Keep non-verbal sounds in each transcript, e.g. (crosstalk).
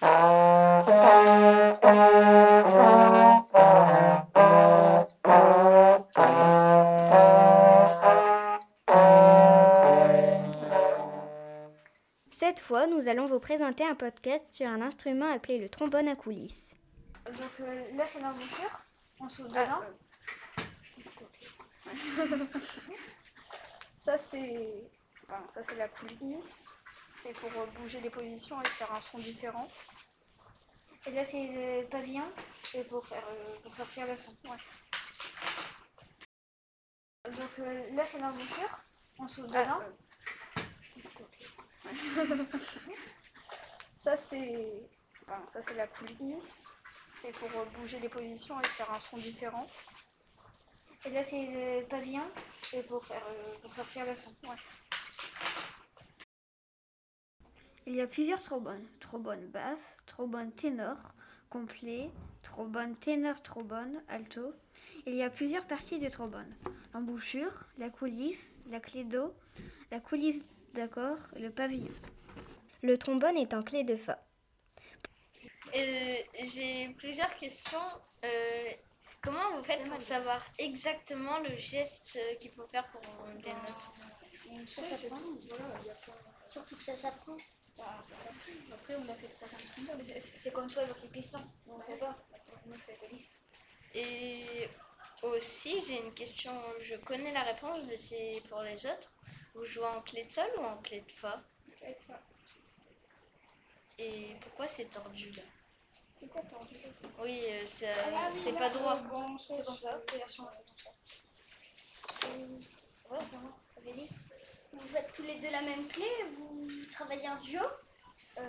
Cette fois, nous allons vous présenter un podcast sur un instrument appelé le trombone à coulisses. Donc euh, là, c'est l'embouchure. On s'ouvre dedans. Ah. (laughs) ça, c'est ça, c'est la coulisse. C'est pour bouger les positions et faire un son différent. Et là, c'est le pavillon. Et pour, faire, euh, pour sortir le son. Ouais. Donc euh, là, c'est l'embouchure. On se dedans. ça, c'est enfin, ça, c'est la coulisse. C'est pour bouger les positions et faire un son différent. Et là, c'est le pavillon. Et pour, faire, pour sortir le son. Ouais. Il y a plusieurs trombones. Trombone basse, trombone ténor, complet, trombone ténor, trombone, alto. Il y a plusieurs parties du trombone. L'embouchure, la coulisse, la clé d'eau, la coulisse d'accord, le pavillon. Le trombone est en clé de fa. Euh, J'ai plusieurs questions. Euh, comment vous faites pour savoir exactement le geste euh, qu'il faut faire pour des notes? Surtout que ça s'apprend. Bah, ça. Après, on a fait trois ans de trombone. C'est- C'est comme toi avec les pistons. On sait pas. Nous, c'est. Et aussi, j'ai une question. Je connais la réponse, mais c'est pour les autres. Vous jouez en clé de sol ou en clé de fa? Avec ça. Et pourquoi c'est tordu là? C'est quoi, de Oui, euh, ça- Ah oui, c'est là, pas droit. euh, c'est comme ça? C'est la chance, c'est ça. Ouais, ça Vous faites tous les deux la même clé Vous travaillez en duo Euh,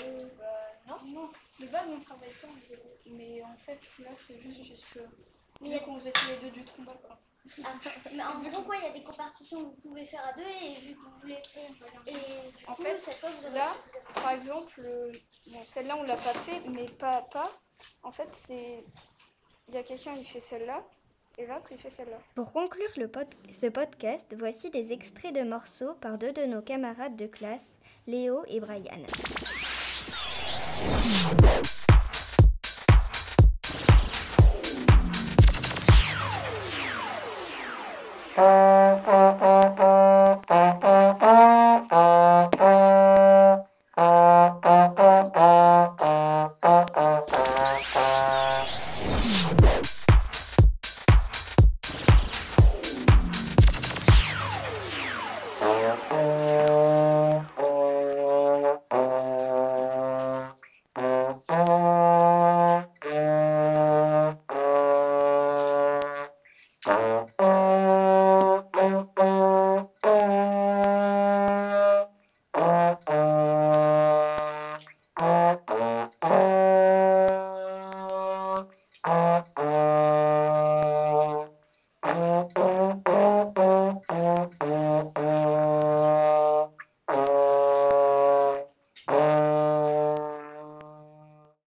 euh, bah, non. Non, de base, on travaille pas en duo. Mais en fait, là, c'est juste. Mais y a- Vu qu'on faisait tous les deux du trombone, quoi. Ah, Mais en (laughs) gros, quoi, il y a des compartitions que vous pouvez faire à deux et vu que vous voulez. Et En coup, fait, fois, vous avez. là, Par exemple, euh, bon, celle-là, on l'a pas fait, mais pas, pas. En fait, c'est. Il y a quelqu'un, il fait celle-là, et l'autre, il fait celle-là. Pour conclure ce podcast, voici des extraits de morceaux par deux de nos camarades de classe, Léo et Brian.